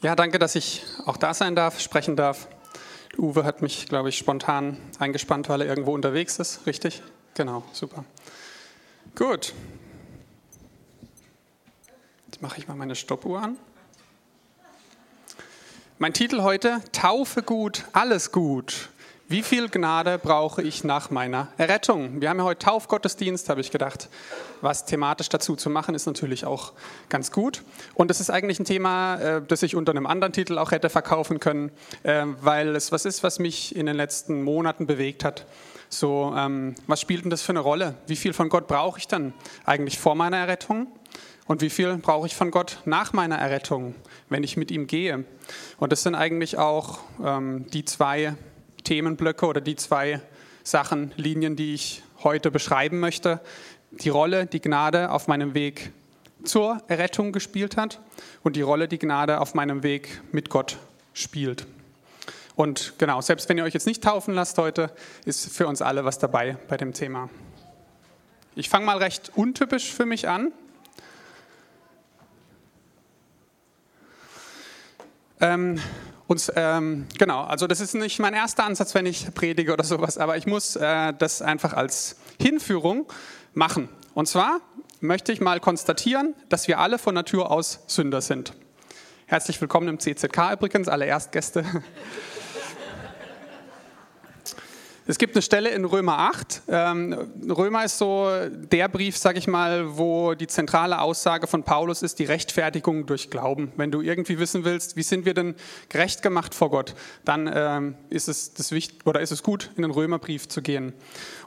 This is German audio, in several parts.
Ja, danke, dass ich auch da sein darf, sprechen darf. Uwe hat mich, glaube ich, spontan eingespannt, weil er irgendwo unterwegs ist, richtig? Genau, super. Gut. Jetzt mache ich mal meine Stoppuhr an. Mein Titel heute, Taufe gut, alles gut. Wie viel Gnade brauche ich nach meiner Errettung? Wir haben ja heute Taufgottesdienst, habe ich gedacht. Was thematisch dazu zu machen, ist natürlich auch ganz gut. Und es ist eigentlich ein Thema, äh, das ich unter einem anderen Titel auch hätte verkaufen können, äh, weil es was ist, was mich in den letzten Monaten bewegt hat. So, ähm, was spielt denn das für eine Rolle? Wie viel von Gott brauche ich dann eigentlich vor meiner Errettung? Und wie viel brauche ich von Gott nach meiner Errettung, wenn ich mit ihm gehe? Und das sind eigentlich auch ähm, die zwei Themenblöcke oder die zwei Sachen, Linien, die ich heute beschreiben möchte. Die Rolle, die Gnade auf meinem Weg zur Errettung gespielt hat und die Rolle, die Gnade auf meinem Weg mit Gott spielt. Und genau, selbst wenn ihr euch jetzt nicht taufen lasst heute, ist für uns alle was dabei bei dem Thema. Ich fange mal recht untypisch für mich an. Ähm, und ähm, genau, also das ist nicht mein erster Ansatz, wenn ich predige oder sowas, aber ich muss äh, das einfach als Hinführung machen. Und zwar möchte ich mal konstatieren, dass wir alle von Natur aus Sünder sind. Herzlich willkommen im CZK übrigens, alle Erstgäste. Es gibt eine Stelle in Römer 8. Ähm, Römer ist so der Brief, sag ich mal, wo die zentrale Aussage von Paulus ist, die Rechtfertigung durch Glauben. Wenn du irgendwie wissen willst, wie sind wir denn gerecht gemacht vor Gott, dann ähm, ist, es das wichtig, oder ist es gut, in den Römerbrief zu gehen.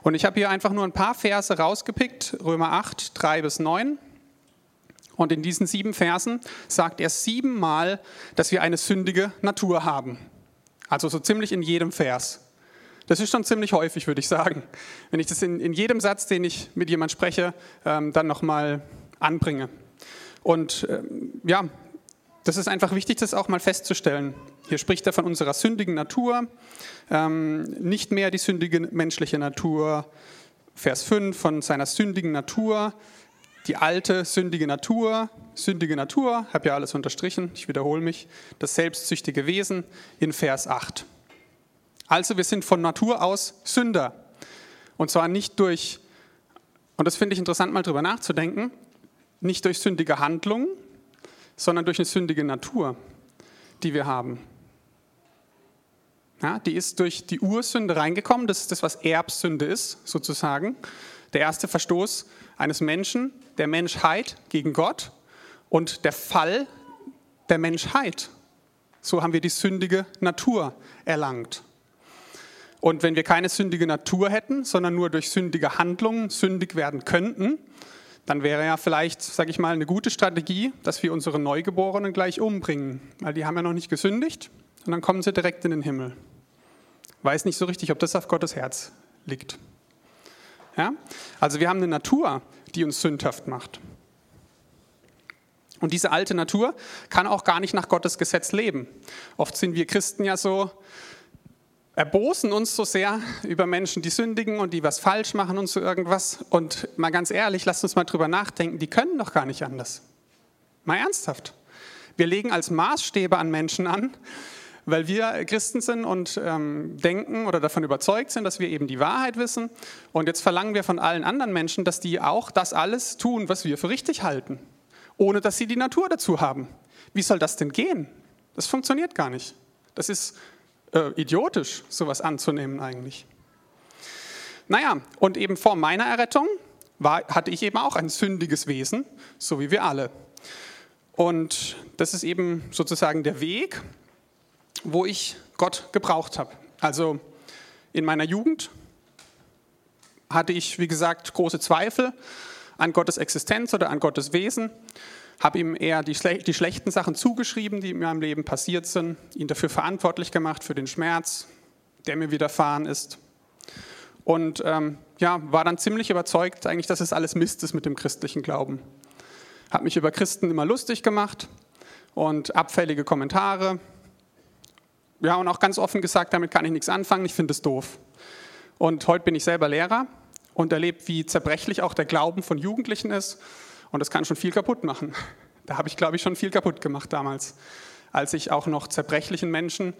Und ich habe hier einfach nur ein paar Verse rausgepickt, Römer 8, 3 bis 9. Und in diesen sieben Versen sagt er siebenmal, dass wir eine sündige Natur haben. Also so ziemlich in jedem Vers. Das ist schon ziemlich häufig, würde ich sagen, wenn ich das in, in jedem Satz, den ich mit jemand spreche, ähm, dann nochmal anbringe. Und ähm, ja, das ist einfach wichtig, das auch mal festzustellen. Hier spricht er von unserer sündigen Natur, ähm, nicht mehr die sündige menschliche Natur. Vers 5 von seiner sündigen Natur, die alte sündige Natur, sündige Natur, habe ja alles unterstrichen, ich wiederhole mich, das selbstsüchtige Wesen in Vers 8. Also wir sind von Natur aus Sünder. Und zwar nicht durch, und das finde ich interessant mal drüber nachzudenken, nicht durch sündige Handlungen, sondern durch eine sündige Natur, die wir haben. Ja, die ist durch die Ursünde reingekommen, das ist das, was Erbsünde ist, sozusagen. Der erste Verstoß eines Menschen, der Menschheit gegen Gott und der Fall der Menschheit. So haben wir die sündige Natur erlangt. Und wenn wir keine sündige Natur hätten, sondern nur durch sündige Handlungen sündig werden könnten, dann wäre ja vielleicht, sage ich mal, eine gute Strategie, dass wir unsere Neugeborenen gleich umbringen, weil die haben ja noch nicht gesündigt und dann kommen sie direkt in den Himmel. Weiß nicht so richtig, ob das auf Gottes Herz liegt. Ja? Also wir haben eine Natur, die uns sündhaft macht. Und diese alte Natur kann auch gar nicht nach Gottes Gesetz leben. Oft sind wir Christen ja so, erbosen uns so sehr über Menschen, die sündigen und die was falsch machen und so irgendwas. Und mal ganz ehrlich, lasst uns mal drüber nachdenken, die können doch gar nicht anders. Mal ernsthaft. Wir legen als Maßstäbe an Menschen an, weil wir Christen sind und ähm, denken oder davon überzeugt sind, dass wir eben die Wahrheit wissen. Und jetzt verlangen wir von allen anderen Menschen, dass die auch das alles tun, was wir für richtig halten, ohne dass sie die Natur dazu haben. Wie soll das denn gehen? Das funktioniert gar nicht. Das ist äh, idiotisch, sowas anzunehmen eigentlich. Naja, und eben vor meiner Errettung war, hatte ich eben auch ein sündiges Wesen, so wie wir alle. Und das ist eben sozusagen der Weg, wo ich Gott gebraucht habe. Also in meiner Jugend hatte ich, wie gesagt, große Zweifel an Gottes Existenz oder an Gottes Wesen habe ihm eher die, die, schlechten Sachen zugeschrieben, die in meinem Leben passiert sind, ihn dafür verantwortlich gemacht für den Schmerz, der mir widerfahren ist. Und ähm, ja, war dann ziemlich überzeugt, eigentlich, dass es alles Mist ist mit dem christlichen Glauben. Habe mich über Christen immer lustig gemacht und abfällige Kommentare. Ja, und auch ganz offen gesagt, damit kann ich nichts anfangen, ich finde es doof. Und heute bin ich selber Lehrer und erlebe, wie zerbrechlich auch der Glauben von Jugendlichen ist und das kann schon viel kaputt machen. Da habe ich, glaube ich, schon viel kaputt gemacht damals. als ich auch noch zerbrechlichen Menschen,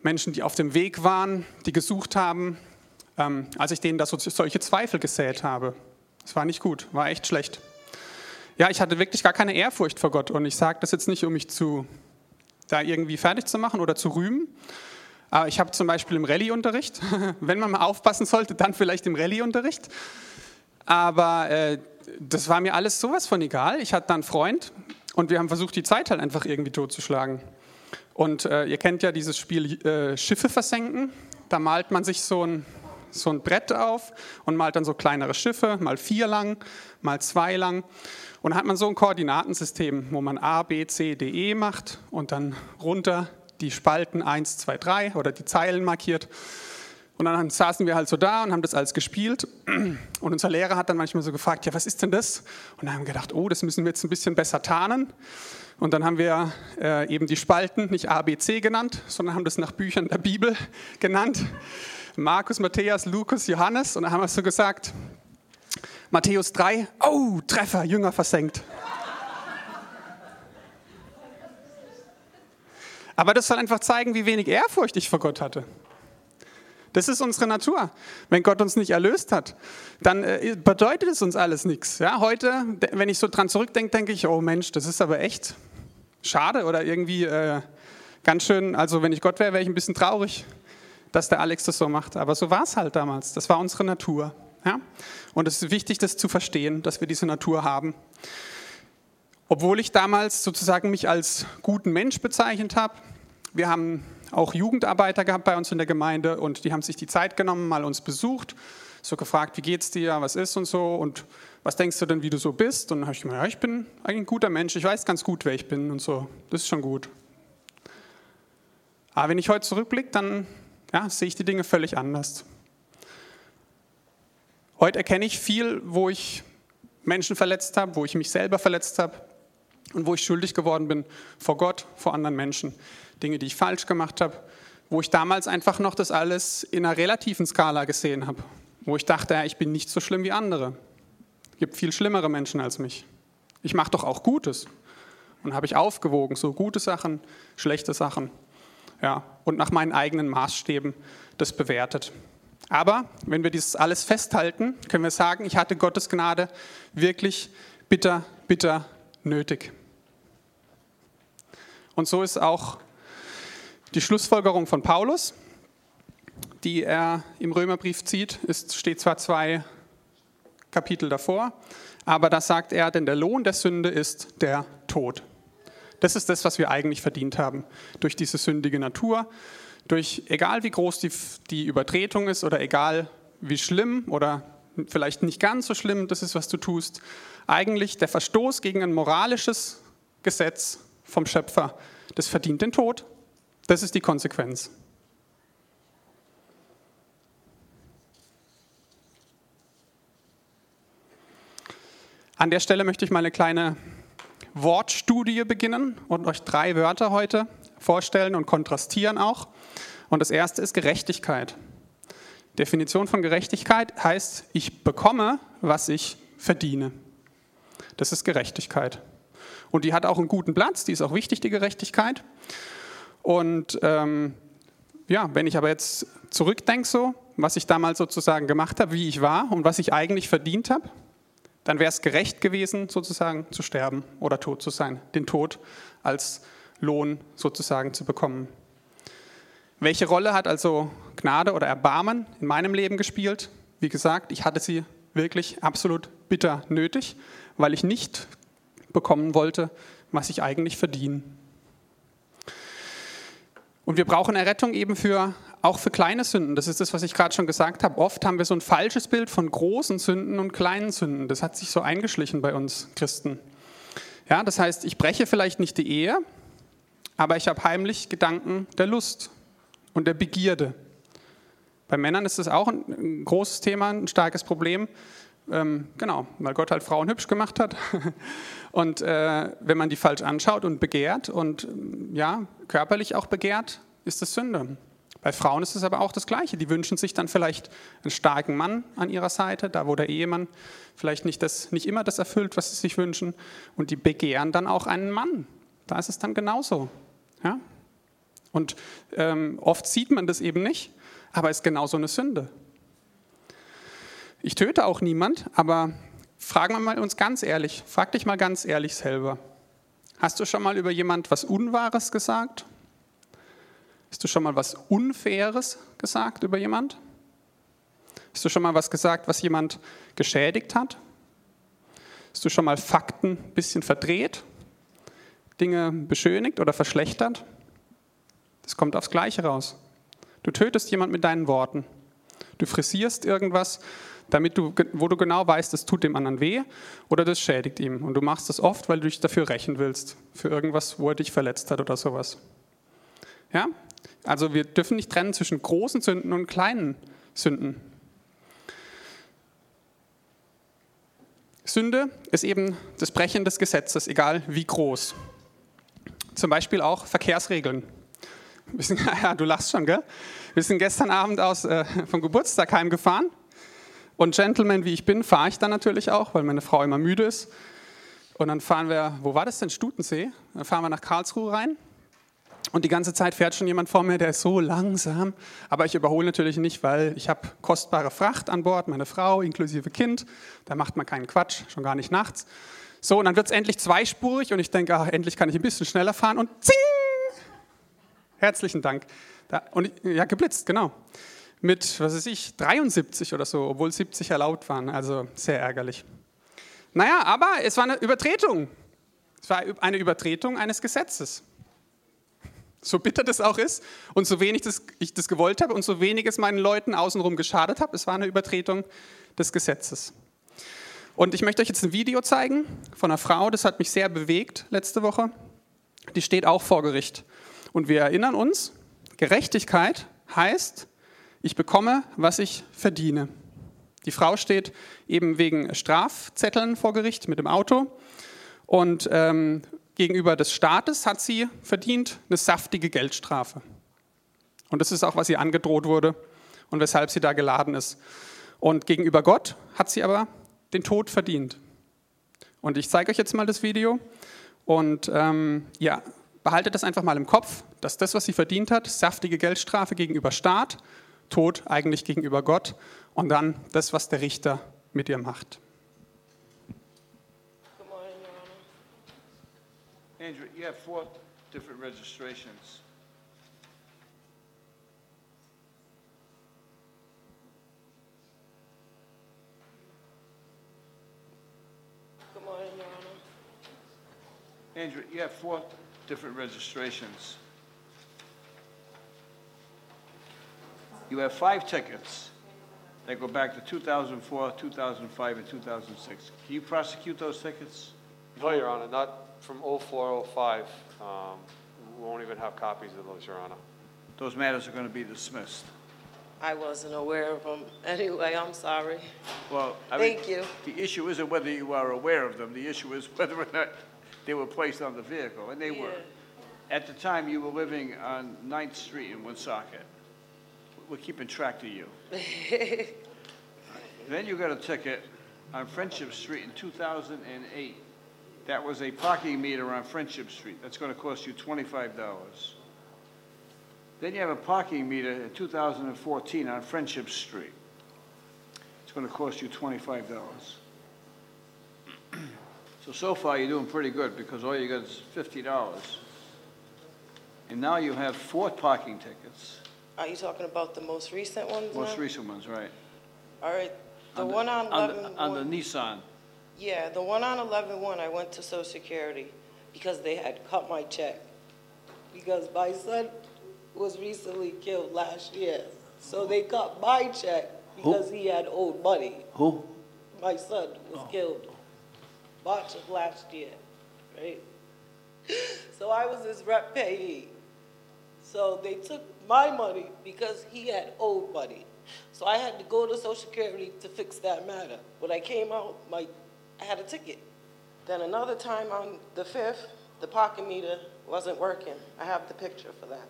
Menschen, die auf dem Weg waren, die gesucht haben, ähm, als ich denen da so, solche Zweifel gesät habe. Das war nicht gut, war echt schlecht. Ja, ich hatte wirklich gar keine Ehrfurcht vor Gott und ich sage das jetzt nicht, um mich zu, da irgendwie fertig zu machen oder zu rühmen. Aber ich habe zum Beispiel im Rallye-Unterricht, wenn man mal aufpassen sollte, dann vielleicht im Rallye-Unterricht. Aber äh, das war mir alles sowas von egal. Ich hatte dann einen Freund und wir haben versucht, die Zeit halt einfach irgendwie totzuschlagen. Und äh, ihr kennt ja dieses Spiel äh, Schiffe versenken. Da malt man sich so ein, so ein Brett auf und malt dann so kleinere Schiffe, mal vier lang, mal zwei lang. Und dann hat man so ein Koordinatensystem, wo man A, B, C, D, E macht und dann runter die Spalten 1, 2, 3 oder die Zeilen markiert. Und dann saßen wir halt so da und haben das alles gespielt. Und unser Lehrer hat dann manchmal so gefragt, ja, was ist denn das? Und dann haben wir gedacht, oh, das müssen wir jetzt ein bisschen besser tarnen. Und dann haben wir äh, eben die Spalten nicht A, B, C genannt, sondern haben das nach Büchern der Bibel genannt. Markus, Matthäus, Lukas, Johannes. Und dann haben wir so gesagt, Matthäus 3, oh, Treffer, Jünger versenkt. Aber das soll einfach zeigen, wie wenig Ehrfurcht ich vor Gott hatte. Das ist unsere Natur. Wenn Gott uns nicht erlöst hat, dann äh, bedeutet es uns alles nichts. Ja, heute, wenn ich so dran zurückdenke, denke ich, oh Mensch, das ist aber echt schade oder irgendwie äh, ganz schön, also wenn ich Gott wäre, wäre ich ein bisschen traurig, dass der Alex das so macht. Aber so war es halt damals. Das war unsere Natur. Ja? Und es ist wichtig, das zu verstehen, dass wir diese Natur haben. Obwohl ich damals sozusagen mich als guten Mensch bezeichnet habe, wir haben auch Jugendarbeiter gehabt bei uns in der Gemeinde und die haben sich die Zeit genommen, mal uns besucht, so gefragt, wie geht's dir, was ist und so und was denkst du denn, wie du so bist? Und dann habe ich gemeint, ja, ich bin eigentlich ein guter Mensch, ich weiß ganz gut, wer ich bin und so, das ist schon gut. Aber wenn ich heute zurückblicke, dann ja, sehe ich die Dinge völlig anders. Heute erkenne ich viel, wo ich Menschen verletzt habe, wo ich mich selber verletzt habe und wo ich schuldig geworden bin vor Gott, vor anderen Menschen. Dinge, die ich falsch gemacht habe, wo ich damals einfach noch das alles in einer relativen Skala gesehen habe, wo ich dachte, ja, ich bin nicht so schlimm wie andere. Es gibt viel schlimmere Menschen als mich. Ich mache doch auch Gutes. Und habe ich aufgewogen, so gute Sachen, schlechte Sachen. Ja, und nach meinen eigenen Maßstäben das bewertet. Aber wenn wir dieses alles festhalten, können wir sagen, ich hatte Gottes Gnade wirklich bitter, bitter nötig. Und so ist auch die Schlussfolgerung von Paulus, die er im Römerbrief zieht, ist, steht zwar zwei Kapitel davor, aber da sagt er, denn der Lohn der Sünde ist der Tod. Das ist das, was wir eigentlich verdient haben durch diese sündige Natur, durch egal wie groß die, die Übertretung ist oder egal wie schlimm oder vielleicht nicht ganz so schlimm das ist, was du tust, eigentlich der Verstoß gegen ein moralisches Gesetz vom Schöpfer, das verdient den Tod. Das ist die Konsequenz. An der Stelle möchte ich mal eine kleine Wortstudie beginnen und euch drei Wörter heute vorstellen und kontrastieren auch. Und das erste ist Gerechtigkeit. Definition von Gerechtigkeit heißt, ich bekomme, was ich verdiene. Das ist Gerechtigkeit. Und die hat auch einen guten Platz, die ist auch wichtig, die Gerechtigkeit. Und ähm, ja, wenn ich aber jetzt zurückdenke, so, was ich damals sozusagen gemacht habe, wie ich war und was ich eigentlich verdient habe, dann wäre es gerecht gewesen, sozusagen zu sterben oder tot zu sein, den Tod als Lohn sozusagen zu bekommen. Welche Rolle hat also Gnade oder Erbarmen in meinem Leben gespielt? Wie gesagt, ich hatte sie wirklich absolut bitter nötig, weil ich nicht bekommen wollte, was ich eigentlich verdiene. Und wir brauchen Errettung eben für, auch für kleine Sünden. Das ist das, was ich gerade schon gesagt habe. Oft haben wir so ein falsches Bild von großen Sünden und kleinen Sünden. Das hat sich so eingeschlichen bei uns Christen. Ja, das heißt, ich breche vielleicht nicht die Ehe, aber ich habe heimlich Gedanken der Lust und der Begierde. Bei Männern ist das auch ein großes Thema, ein starkes Problem. Ähm, genau, weil Gott halt Frauen hübsch gemacht hat. Und äh, wenn man die falsch anschaut und begehrt und ja, körperlich auch begehrt, ist das Sünde. Bei Frauen ist es aber auch das Gleiche. Die wünschen sich dann vielleicht einen starken Mann an ihrer Seite, da wo der Ehemann vielleicht nicht, das, nicht immer das erfüllt, was sie sich wünschen. Und die begehren dann auch einen Mann. Da ist es dann genauso. Ja? Und ähm, oft sieht man das eben nicht, aber ist genauso eine Sünde. Ich töte auch niemand, aber fragen wir mal uns ganz ehrlich, frag dich mal ganz ehrlich selber. Hast du schon mal über jemand was Unwahres gesagt? Hast du schon mal was Unfaires gesagt über jemand? Hast du schon mal was gesagt, was jemand geschädigt hat? Hast du schon mal Fakten ein bisschen verdreht? Dinge beschönigt oder verschlechtert? Das kommt aufs Gleiche raus. Du tötest jemand mit deinen Worten. Du frisierst irgendwas, damit du, wo du genau weißt, das tut dem anderen weh oder das schädigt ihm. Und du machst das oft, weil du dich dafür rächen willst, für irgendwas, wo er dich verletzt hat oder sowas. Ja? Also wir dürfen nicht trennen zwischen großen Sünden und kleinen Sünden. Sünde ist eben das Brechen des Gesetzes, egal wie groß. Zum Beispiel auch Verkehrsregeln. Ja, du lachst schon, gell? Wir sind gestern Abend aus, äh, vom Geburtstag heimgefahren. Und Gentleman, wie ich bin, fahre ich dann natürlich auch, weil meine Frau immer müde ist. Und dann fahren wir, wo war das denn? Stutensee. Dann fahren wir nach Karlsruhe rein. Und die ganze Zeit fährt schon jemand vor mir, der ist so langsam. Aber ich überhole natürlich nicht, weil ich habe kostbare Fracht an Bord, meine Frau inklusive Kind. Da macht man keinen Quatsch, schon gar nicht nachts. So, und dann wird es endlich zweispurig und ich denke, ach, endlich kann ich ein bisschen schneller fahren und zing! Herzlichen Dank. Da, und ja, geblitzt, genau. Mit, was weiß ich, 73 oder so, obwohl 70 erlaubt waren. Also sehr ärgerlich. Naja, aber es war eine Übertretung. Es war eine Übertretung eines Gesetzes. So bitter das auch ist und so wenig das, ich das gewollt habe und so wenig es meinen Leuten außenrum geschadet habe, es war eine Übertretung des Gesetzes. Und ich möchte euch jetzt ein Video zeigen von einer Frau, das hat mich sehr bewegt letzte Woche. Die steht auch vor Gericht. Und wir erinnern uns, Gerechtigkeit heißt, ich bekomme, was ich verdiene. Die Frau steht eben wegen Strafzetteln vor Gericht mit dem Auto und ähm, gegenüber des Staates hat sie verdient eine saftige Geldstrafe. Und das ist auch, was ihr angedroht wurde und weshalb sie da geladen ist. Und gegenüber Gott hat sie aber den Tod verdient. Und ich zeige euch jetzt mal das Video und ähm, ja, behaltet das einfach mal im Kopf, dass das, was sie verdient hat, saftige Geldstrafe gegenüber Staat, Tod eigentlich gegenüber Gott und dann das, was der Richter mit ihr macht. Andrew, you have four different registrations. Good morning, Your. Andrew, you have four different registrations. You have five tickets that go back to 2004, 2005, and 2006. Can you prosecute those tickets? No, Your Honor, not from 04, 05. Um, We won't even have copies of those, Your Honor. Those matters are going to be dismissed. I wasn't aware of them. Anyway, I'm sorry. Well, I mean, Thank you. The issue isn't whether you are aware of them, the issue is whether or not they were placed on the vehicle, and they were. Yeah. At the time, you were living on Ninth Street in Woonsocket. We're keeping track of you. Then you got a ticket on Friendship Street in 2008. That was a parking meter on Friendship Street. That's going to cost you $25. Then you have a parking meter in 2014 on Friendship Street. It's going to cost you $25. So, so far, you're doing pretty good because all you got is $50. And now you have four parking tickets, Are you talking about the most recent ones most now? recent ones, right? All right, the On one on on the- eleven On the. Nissan. Yeah, the one on eleven one, I went to social security because they had cut my check. Because my son was recently killed last year. So they cut my check because he had owed money. Who? My son was oh. killed March of last year, right? So I was his rep payee. So they took my money because he had owed money. So I had to go to Social Security to fix that matter. When I came out, my, I had a ticket. Then another time on the 5th, the pocket meter wasn't working. I have the picture for that.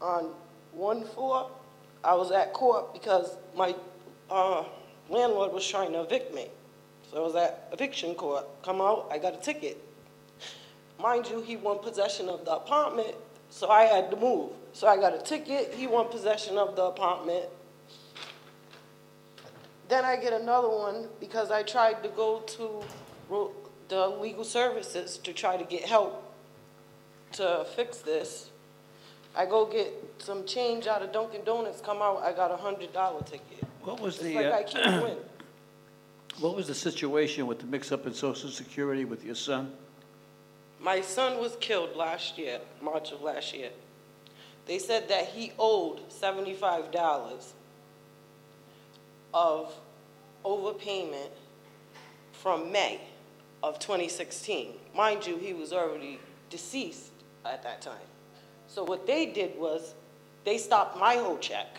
On 1-4, I was at court because my uh, landlord was trying to evict me. So I was at eviction court. Come out, I got a ticket. mind you, he won possession of the apartment, so I had to move. So I got a ticket, he won possession of the apartment. Then I get another one because I tried to go to the legal services to try to get help to fix this. I go get some change out of Dunkin' Donuts, come out, I got a hundred dollar ticket. What was It's the, like uh, I can't win. what was the situation with the mix-up in social security with your son? My son was killed last year, March of last year. They said that he owed seventy-five dollars of overpayment from May of 2016. Mind you, he was already deceased at that time. So what they did was, they stopped my whole check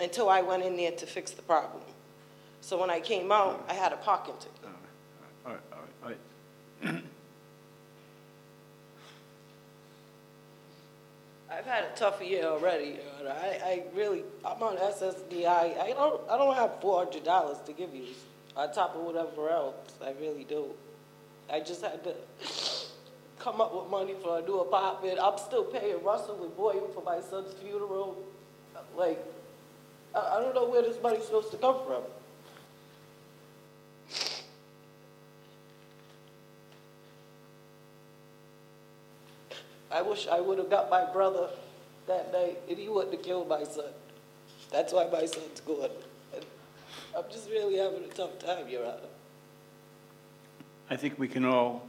until I went in there to fix the problem. So when I came out, I had a parking ticket. All right, all right, all right. I've had a tough year already. I, I really, I'm on SSDI. I don't, I don't have four hundred dollars to give you on top of whatever else. I really do. I just had to come up with money for a new apartment. I'm still paying Russell and Boyd for my son's funeral. Like, I, I don't know where this money's supposed to come from. Wish I would have got my brother that night and he wouldn't have killed my son. That's why my son's gone. And I'm just really having a tough time, Your Honor. I think we can all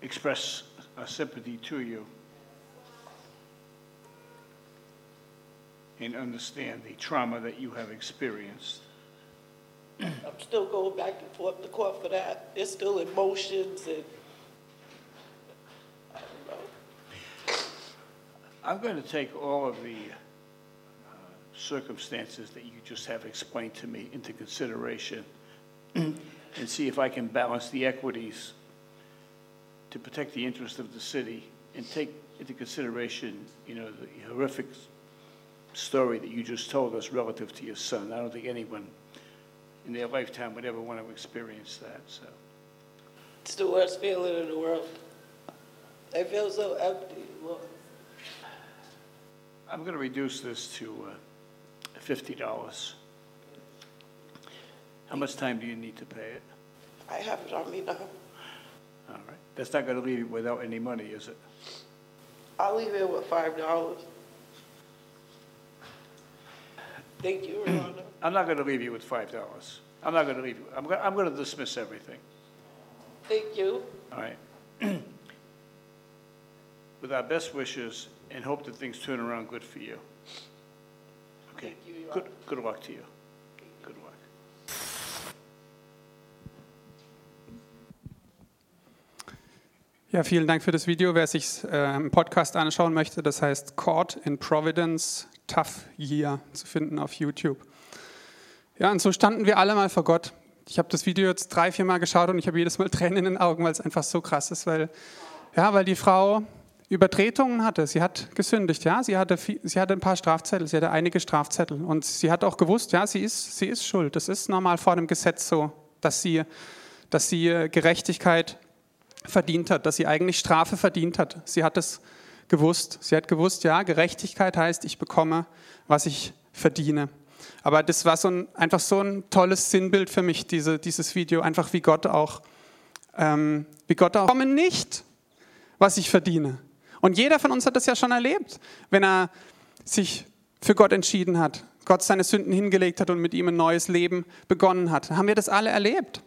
express our sympathy to you and understand the trauma that you have experienced. I'm still going back and forth to court for that. There's still emotions and I don't know. I'm going to take all of the uh, circumstances that you just have explained to me into consideration and see if I can balance the equities to protect the interest of the city and take into consideration, you know, the horrific story that you just told us relative to your son. I don't think anyone in their lifetime would ever want to experience that, so. It's the worst feeling in the world. I feel so empty. Lord. I'm going to reduce this to uh, $50. How much time do you need to pay it? I have it on me now. All right. That's not going to leave you without any money, is it? I'll leave here with five dollars. Thank you, Your Honor. I'm not going to leave you with $5. I'm not going to leave you, I'm going, I'm going to dismiss everything, Thank you. all right? With our best wishes and hope that things turn around good for you. Okay? Thank you, Your Good, good luck to you. Good luck. Ja, vielen Dank für das Video. Wer sich äh, im Podcast anschauen möchte, das heißt Court in Providence Tough Year zu finden auf YouTube. Ja, und so standen wir alle mal vor Gott. Ich habe das Video jetzt drei, vier Mal geschaut und ich habe jedes Mal Tränen in den Augen, weil es einfach so krass ist, weil, ja, weil die Frau Übertretungen hatte. Sie hat gesündigt, ja. Sie hatte, sie hatte ein paar Strafzettel, sie hatte einige Strafzettel und sie hat auch gewusst, ja, sie ist, sie ist schuld. Das ist normal vor dem Gesetz so, dass sie, dass sie Gerechtigkeit verdient hat, dass sie eigentlich Strafe verdient hat. Sie hat es gewusst. Sie hat gewusst, ja, Gerechtigkeit heißt, ich bekomme, was ich verdiene. Aber das war so ein, einfach so ein tolles Sinnbild für mich, diese, dieses Video, einfach wie Gott auch, ähm, wie Gott auch, komme nicht, was ich verdiene. Und jeder von uns hat das ja schon erlebt, wenn er sich für Gott entschieden hat, Gott seine Sünden hingelegt hat und mit ihm ein neues Leben begonnen hat. Haben wir das alle erlebt?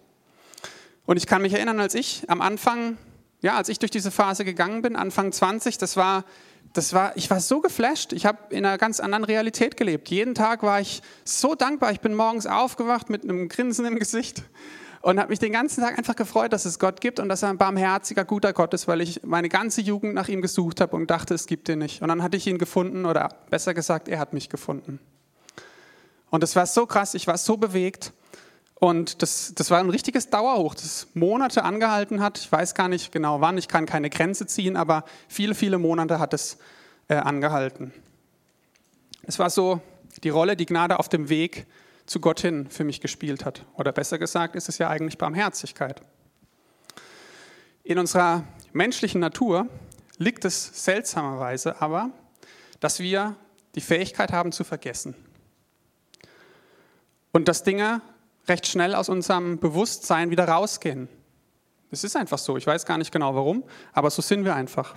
Und ich kann mich erinnern, als ich am Anfang, ja, als ich durch diese Phase gegangen bin, Anfang 20, das war, das war, ich war so geflasht. Ich habe in einer ganz anderen Realität gelebt. Jeden Tag war ich so dankbar. Ich bin morgens aufgewacht mit einem Grinsen im Gesicht und habe mich den ganzen Tag einfach gefreut, dass es Gott gibt und dass er ein barmherziger, guter Gott ist, weil ich meine ganze Jugend nach ihm gesucht habe und dachte, es gibt ihn nicht. Und dann hatte ich ihn gefunden oder besser gesagt, er hat mich gefunden. Und es war so krass, ich war so bewegt. Und das, das war ein richtiges Dauerhoch, das Monate angehalten hat. Ich weiß gar nicht genau wann, ich kann keine Grenze ziehen, aber viele, viele Monate hat es äh, angehalten. Es war so die Rolle, die Gnade auf dem Weg zu Gott hin für mich gespielt hat. Oder besser gesagt, ist es ja eigentlich Barmherzigkeit. In unserer menschlichen Natur liegt es seltsamerweise aber, dass wir die Fähigkeit haben zu vergessen. Und dass Dinge recht schnell aus unserem Bewusstsein wieder rausgehen. Es ist einfach so, ich weiß gar nicht genau warum, aber so sind wir einfach.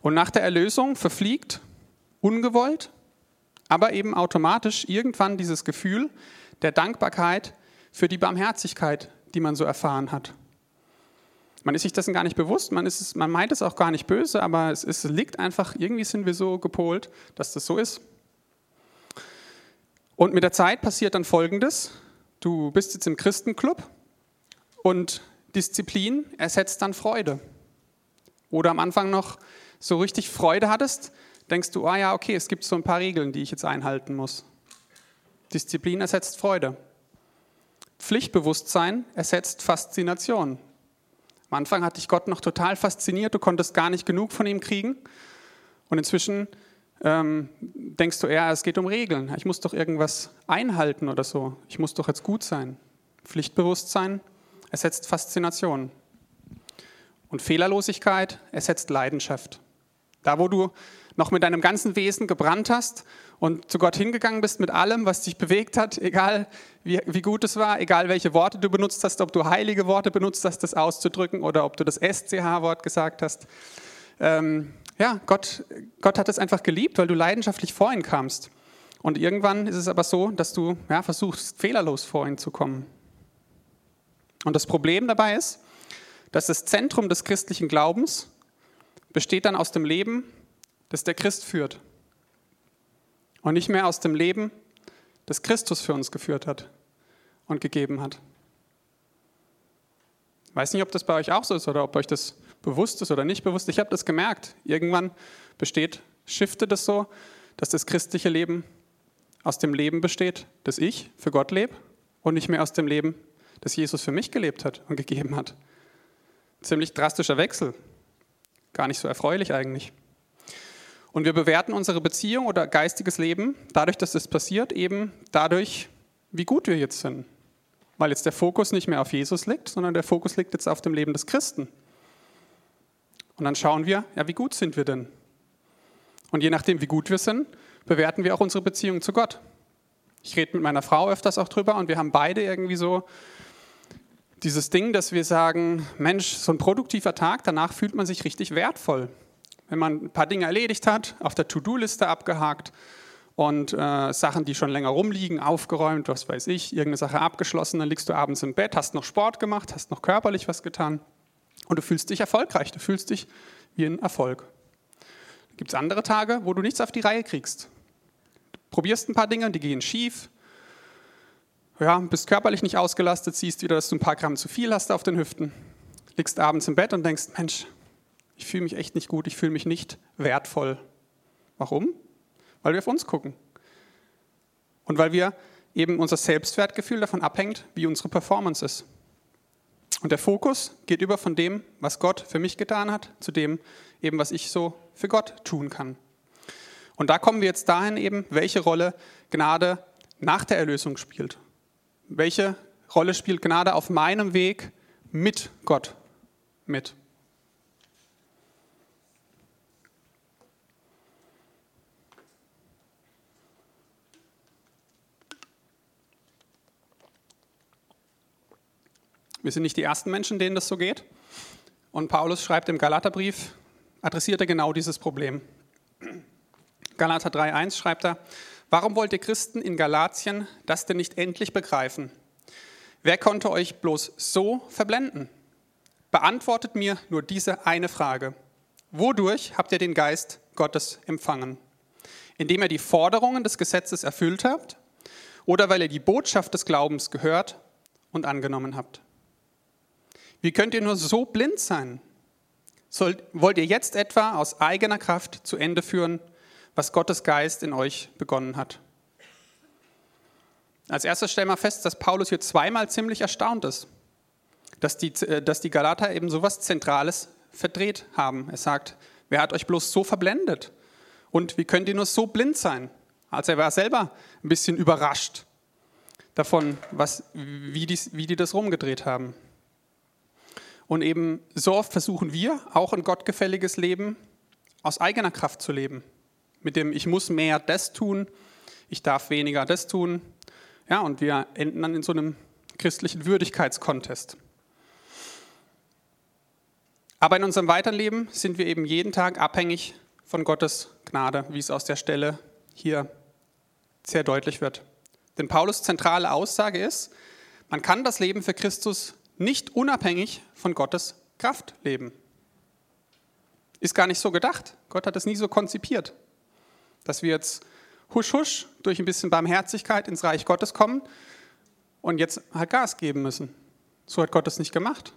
Und nach der Erlösung verfliegt ungewollt, aber eben automatisch irgendwann dieses Gefühl der Dankbarkeit für die Barmherzigkeit, die man so erfahren hat. Man ist sich dessen gar nicht bewusst, man, ist, man meint es auch gar nicht böse, aber es, es liegt einfach, irgendwie sind wir so gepolt, dass das so ist. Und mit der Zeit passiert dann Folgendes. Du bist jetzt im Christenclub und Disziplin ersetzt dann Freude. Oder am Anfang noch so richtig Freude hattest, denkst du, ah ja, okay, es gibt so ein paar Regeln, die ich jetzt einhalten muss. Disziplin ersetzt Freude. Pflichtbewusstsein ersetzt Faszination. Am Anfang hat dich Gott noch total fasziniert, du konntest gar nicht genug von ihm kriegen. Und inzwischen ähm, denkst du eher, es geht um Regeln. Ich muss doch irgendwas einhalten oder so. Ich muss doch jetzt gut sein. Pflichtbewusstsein ersetzt Faszination. Und Fehlerlosigkeit ersetzt Leidenschaft. Da, wo du noch mit deinem ganzen Wesen gebrannt hast und zu Gott hingegangen bist mit allem, was dich bewegt hat, egal wie, wie gut es war, egal welche Worte du benutzt hast, ob du heilige Worte benutzt hast, das auszudrücken oder ob du das SCH-Wort gesagt hast. Ähm, ja, Gott, Gott hat es einfach geliebt, weil du leidenschaftlich vor ihn kamst. Und irgendwann ist es aber so, dass du ja, versuchst, fehlerlos vor ihn zu kommen. Und das Problem dabei ist, dass das Zentrum des christlichen Glaubens besteht dann aus dem Leben, das der Christ führt. Und nicht mehr aus dem Leben, das Christus für uns geführt hat und gegeben hat. Ich weiß nicht, ob das bei euch auch so ist oder ob euch das bewusst ist oder nicht bewusst. Ich habe das gemerkt. Irgendwann besteht, shiftet es so, dass das christliche Leben aus dem Leben besteht, das ich für Gott lebe und nicht mehr aus dem Leben, das Jesus für mich gelebt hat und gegeben hat. Ziemlich drastischer Wechsel. Gar nicht so erfreulich eigentlich. Und wir bewerten unsere Beziehung oder geistiges Leben dadurch, dass das passiert, eben dadurch, wie gut wir jetzt sind. Weil jetzt der Fokus nicht mehr auf Jesus liegt, sondern der Fokus liegt jetzt auf dem Leben des Christen. Und dann schauen wir, ja, wie gut sind wir denn? Und je nachdem, wie gut wir sind, bewerten wir auch unsere Beziehung zu Gott. Ich rede mit meiner Frau öfters auch drüber und wir haben beide irgendwie so dieses Ding, dass wir sagen, Mensch, so ein produktiver Tag, danach fühlt man sich richtig wertvoll. Wenn man ein paar Dinge erledigt hat, auf der To-Do-Liste abgehakt und äh, Sachen, die schon länger rumliegen, aufgeräumt, was weiß ich, irgendeine Sache abgeschlossen, dann liegst du abends im Bett, hast noch Sport gemacht, hast noch körperlich was getan und du fühlst dich erfolgreich, du fühlst dich wie ein Erfolg. Gibt es andere Tage, wo du nichts auf die Reihe kriegst. Du probierst ein paar Dinge, die gehen schief, ja, bist körperlich nicht ausgelastet, siehst wieder, dass du ein paar Gramm zu viel hast auf den Hüften, liegst abends im Bett und denkst, Mensch, ich fühle mich echt nicht gut, ich fühle mich nicht wertvoll. Warum? Weil wir auf uns gucken. Und weil wir eben unser Selbstwertgefühl davon abhängt, wie unsere Performance ist. Und der Fokus geht über von dem, was Gott für mich getan hat, zu dem eben, was ich so für Gott tun kann. Und da kommen wir jetzt dahin eben, welche Rolle Gnade nach der Erlösung spielt. Welche Rolle spielt Gnade auf meinem Weg mit Gott mit? Wir sind nicht die ersten Menschen, denen das so geht. Und Paulus schreibt im Galaterbrief, adressiert er genau dieses Problem. Galater 3.1 schreibt er, Warum wollt ihr Christen in Galatien das denn nicht endlich begreifen? Wer konnte euch bloß so verblenden? Beantwortet mir nur diese eine Frage. Wodurch habt ihr den Geist Gottes empfangen? Indem ihr die Forderungen des Gesetzes erfüllt habt oder weil ihr die Botschaft des Glaubens gehört und angenommen habt? Wie könnt ihr nur so blind sein? Sollt, wollt ihr jetzt etwa aus eigener Kraft zu Ende führen, was Gottes Geist in euch begonnen hat. Als erstes stellen wir fest, dass Paulus hier zweimal ziemlich erstaunt ist, dass die, äh, dass die Galater eben so etwas Zentrales verdreht haben. Er sagt, wer hat euch bloß so verblendet? Und wie könnt ihr nur so blind sein? Also er war selber ein bisschen überrascht davon, was, wie, die, wie die das rumgedreht haben. Und eben so oft versuchen wir, auch ein gottgefälliges Leben aus eigener Kraft zu leben. Mit dem, ich muss mehr das tun, ich darf weniger das tun. Ja, und wir enden dann in so einem christlichen Würdigkeitskontest. Aber in unserem Weiterleben sind wir eben jeden Tag abhängig von Gottes Gnade, wie es aus der Stelle hier sehr deutlich wird. Denn Paulus zentrale Aussage ist, man kann das Leben für Christus nicht unabhängig von Gottes Kraft leben. Ist gar nicht so gedacht. Gott hat es nie so konzipiert, dass wir jetzt husch husch durch ein bisschen Barmherzigkeit ins Reich Gottes kommen und jetzt halt Gas geben müssen. So hat Gott es nicht gemacht.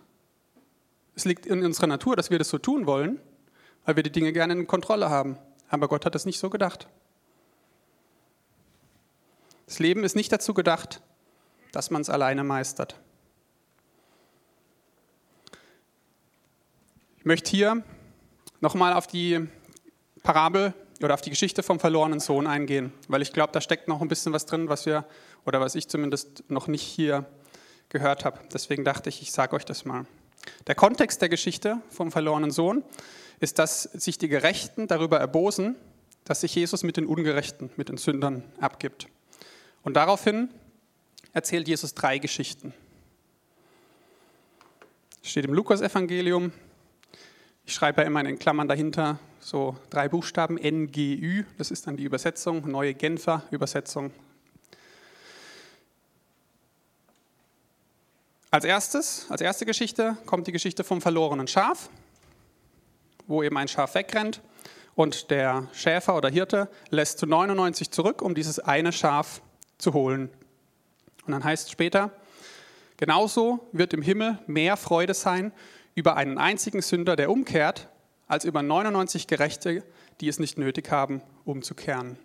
Es liegt in unserer Natur, dass wir das so tun wollen, weil wir die Dinge gerne in Kontrolle haben. Aber Gott hat es nicht so gedacht. Das Leben ist nicht dazu gedacht, dass man es alleine meistert. Ich möchte hier nochmal auf die Parabel oder auf die Geschichte vom verlorenen Sohn eingehen, weil ich glaube, da steckt noch ein bisschen was drin, was wir oder was ich zumindest noch nicht hier gehört habe. Deswegen dachte ich, ich sage euch das mal. Der Kontext der Geschichte vom verlorenen Sohn ist, dass sich die Gerechten darüber erbosen, dass sich Jesus mit den Ungerechten, mit den Sündern abgibt. Und daraufhin erzählt Jesus drei Geschichten. Steht im Lukas-Evangelium, ich schreibe ja immer in den Klammern dahinter so drei Buchstaben NGÜ, das ist dann die Übersetzung, neue Genfer Übersetzung. Als erstes, als erste Geschichte kommt die Geschichte vom verlorenen Schaf, wo eben ein Schaf wegrennt und der Schäfer oder Hirte lässt zu 99 zurück, um dieses eine Schaf zu holen. Und dann heißt es später, genauso wird im Himmel mehr Freude sein über einen einzigen Sünder, der umkehrt, als über 99 Gerechte, die es nicht nötig haben, umzukehren.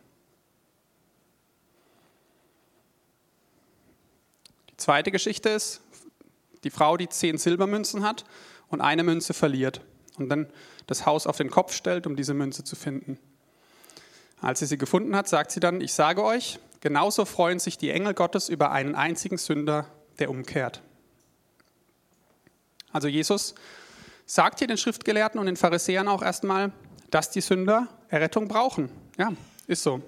Die zweite Geschichte ist die Frau, die zehn Silbermünzen hat und eine Münze verliert und dann das Haus auf den Kopf stellt, um diese Münze zu finden. Als sie sie gefunden hat, sagt sie dann, ich sage euch, genauso freuen sich die Engel Gottes über einen einzigen Sünder, der umkehrt. Also Jesus sagt hier den Schriftgelehrten und den Pharisäern auch erstmal, dass die Sünder Errettung brauchen. Ja, ist so.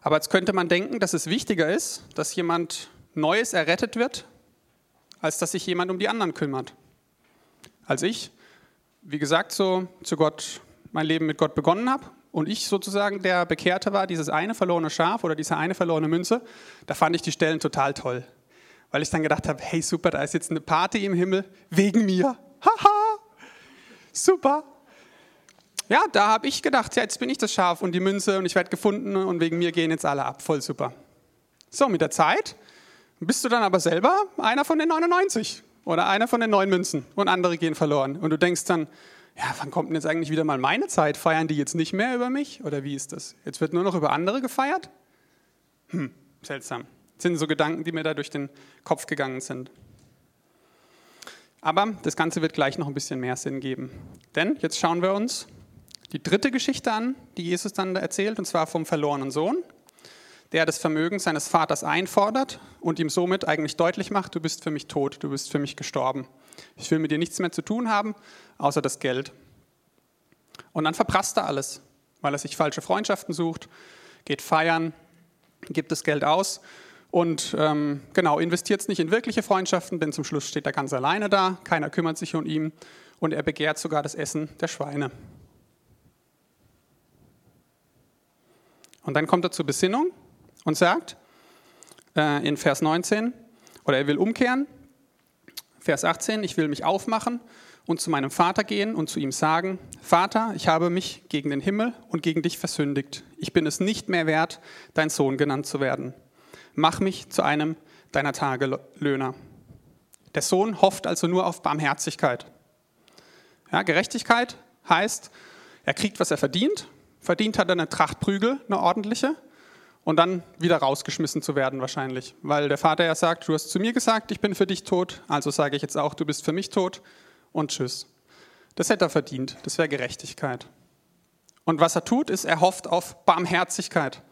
Aber jetzt könnte man denken, dass es wichtiger ist, dass jemand Neues errettet wird, als dass sich jemand um die anderen kümmert. Als ich, wie gesagt, so zu Gott, mein Leben mit Gott begonnen habe und ich sozusagen der Bekehrte war, dieses eine verlorene Schaf oder diese eine verlorene Münze, da fand ich die Stellen total toll weil ich dann gedacht habe, hey super, da ist jetzt eine Party im Himmel wegen mir. Haha, super. Ja, da habe ich gedacht, ja, jetzt bin ich das Schaf und die Münze und ich werde gefunden und wegen mir gehen jetzt alle ab. Voll super. So, mit der Zeit bist du dann aber selber einer von den 99 oder einer von den neun Münzen und andere gehen verloren. Und du denkst dann, ja, wann kommt denn jetzt eigentlich wieder mal meine Zeit? Feiern die jetzt nicht mehr über mich oder wie ist das? Jetzt wird nur noch über andere gefeiert? Hm, seltsam. Sind so Gedanken, die mir da durch den Kopf gegangen sind. Aber das Ganze wird gleich noch ein bisschen mehr Sinn geben. Denn jetzt schauen wir uns die dritte Geschichte an, die Jesus dann erzählt, und zwar vom verlorenen Sohn, der das Vermögen seines Vaters einfordert und ihm somit eigentlich deutlich macht, du bist für mich tot, du bist für mich gestorben. Ich will mit dir nichts mehr zu tun haben, außer das Geld. Und dann verprasst er alles, weil er sich falsche Freundschaften sucht, geht feiern, gibt das Geld aus und ähm, genau, investiert es nicht in wirkliche Freundschaften, denn zum Schluss steht er ganz alleine da, keiner kümmert sich um ihn und er begehrt sogar das Essen der Schweine. Und dann kommt er zur Besinnung und sagt äh, in Vers 19, oder er will umkehren, Vers 18, ich will mich aufmachen und zu meinem Vater gehen und zu ihm sagen, Vater, ich habe mich gegen den Himmel und gegen dich versündigt. Ich bin es nicht mehr wert, dein Sohn genannt zu werden mach mich zu einem deiner Tagelöhner. Der Sohn hofft also nur auf Barmherzigkeit. Ja, Gerechtigkeit heißt, er kriegt, was er verdient. Verdient hat er eine Tracht Prügel, eine ordentliche, und dann wieder rausgeschmissen zu werden wahrscheinlich. Weil der Vater ja sagt, du hast zu mir gesagt, ich bin für dich tot, also sage ich jetzt auch, du bist für mich tot und tschüss. Das hätte er verdient, das wäre Gerechtigkeit. Und was er tut, ist, er hofft auf Barmherzigkeit.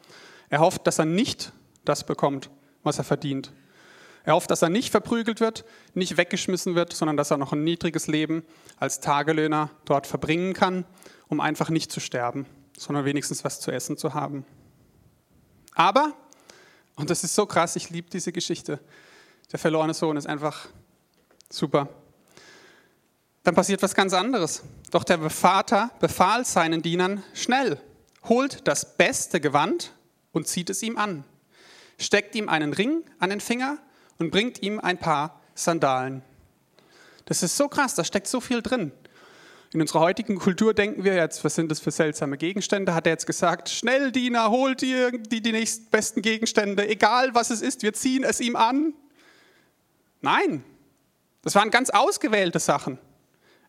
Er hofft, dass er nicht das bekommt, was er verdient. Er hofft, dass er nicht verprügelt wird, nicht weggeschmissen wird, sondern dass er noch ein niedriges Leben als Tagelöhner dort verbringen kann, um einfach nicht zu sterben, sondern wenigstens was zu essen zu haben. Aber, und das ist so krass, ich liebe diese Geschichte, der verlorene Sohn ist einfach super. Dann passiert was ganz anderes. Doch der Vater befahl seinen Dienern, schnell, holt das beste Gewand und zieht es ihm an, steckt ihm einen Ring an den Finger und bringt ihm ein paar Sandalen. Das ist so krass, da steckt so viel drin. In unserer heutigen Kultur denken wir jetzt, was sind das für seltsame Gegenstände? Hat er jetzt gesagt, schnell Diener, holt dir die, die nächstbesten Gegenstände, egal was es ist, wir ziehen es ihm an. Nein, das waren ganz ausgewählte Sachen.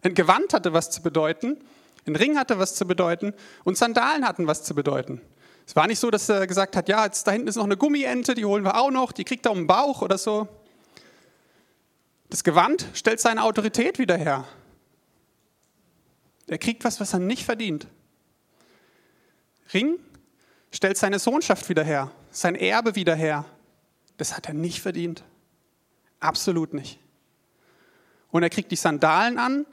Ein Gewand hatte was zu bedeuten, ein Ring hatte was zu bedeuten und Sandalen hatten was zu bedeuten. Es war nicht so, dass er gesagt hat, ja, jetzt da hinten ist noch eine Gummiente, die holen wir auch noch, die kriegt er um den Bauch oder so. Das Gewand stellt seine Autorität wieder her. Er kriegt was, was er nicht verdient. Ring stellt seine Sohnschaft wieder her, sein Erbe wieder her. Das hat er nicht verdient. Absolut nicht. Und er kriegt die Sandalen an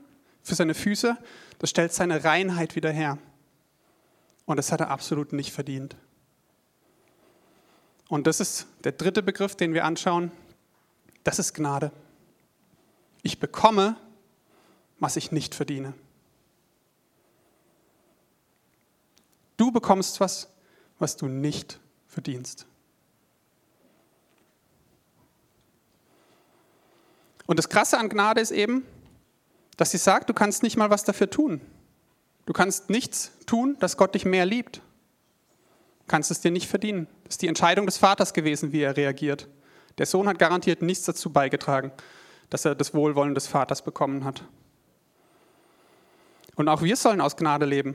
für seine Füße, das stellt seine Reinheit wieder her. Und das hat er absolut nicht verdient. Und das ist der dritte Begriff, den wir anschauen. Das ist Gnade. Ich bekomme, was ich nicht verdiene. Du bekommst was, was du nicht verdienst. Und das Krasse an Gnade ist eben, dass sie sagt, du kannst nicht mal was dafür tun. Du kannst nichts tun, dass Gott dich mehr liebt. Du kannst es dir nicht verdienen. Das ist die Entscheidung des Vaters gewesen, wie er reagiert. Der Sohn hat garantiert nichts dazu beigetragen, dass er das Wohlwollen des Vaters bekommen hat. Und auch wir sollen aus Gnade leben.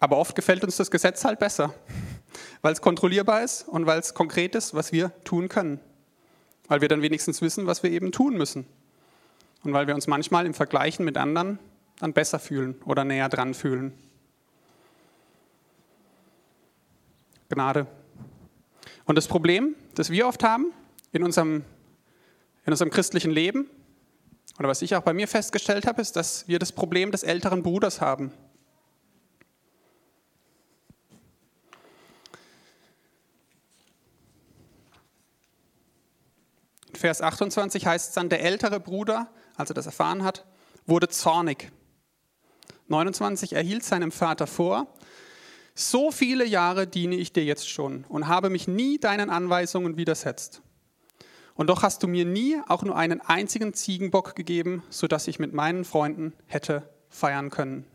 Aber oft gefällt uns das Gesetz halt besser, weil es kontrollierbar ist und weil es konkret ist, was wir tun können. Weil wir dann wenigstens wissen, was wir eben tun müssen. Und weil wir uns manchmal im Vergleichen mit anderen dann besser fühlen oder näher dran fühlen. Gnade. Und das Problem, das wir oft haben in unserem, in unserem christlichen Leben, oder was ich auch bei mir festgestellt habe, ist, dass wir das Problem des älteren Bruders haben. In Vers 28 heißt es dann, der ältere Bruder, als er das erfahren hat, wurde zornig 29, er hielt seinem Vater vor, so viele Jahre diene ich dir jetzt schon und habe mich nie deinen Anweisungen widersetzt. Und doch hast du mir nie auch nur einen einzigen Ziegenbock gegeben, sodass ich mit meinen Freunden hätte feiern können.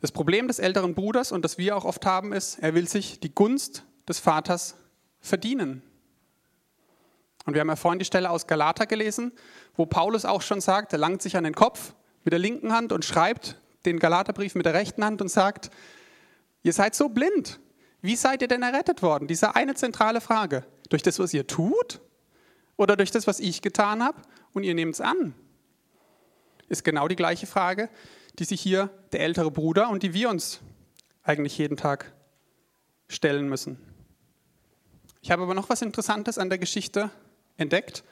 Das Problem des älteren Bruders und das wir auch oft haben, ist, er will sich die Gunst des Vaters verdienen. Und wir haben ja vorhin die Stelle aus Galater gelesen, wo Paulus auch schon sagt, er langt sich an den Kopf mit der linken Hand und schreibt den Galaterbrief mit der rechten Hand und sagt, ihr seid so blind. Wie seid ihr denn errettet worden? Diese eine zentrale Frage. Durch das, was ihr tut oder durch das, was ich getan habe und ihr nehmt es an? Ist genau die gleiche Frage, die sich hier der ältere Bruder und die wir uns eigentlich jeden Tag stellen müssen. Ich habe aber noch was Interessantes an der Geschichte entdeckt.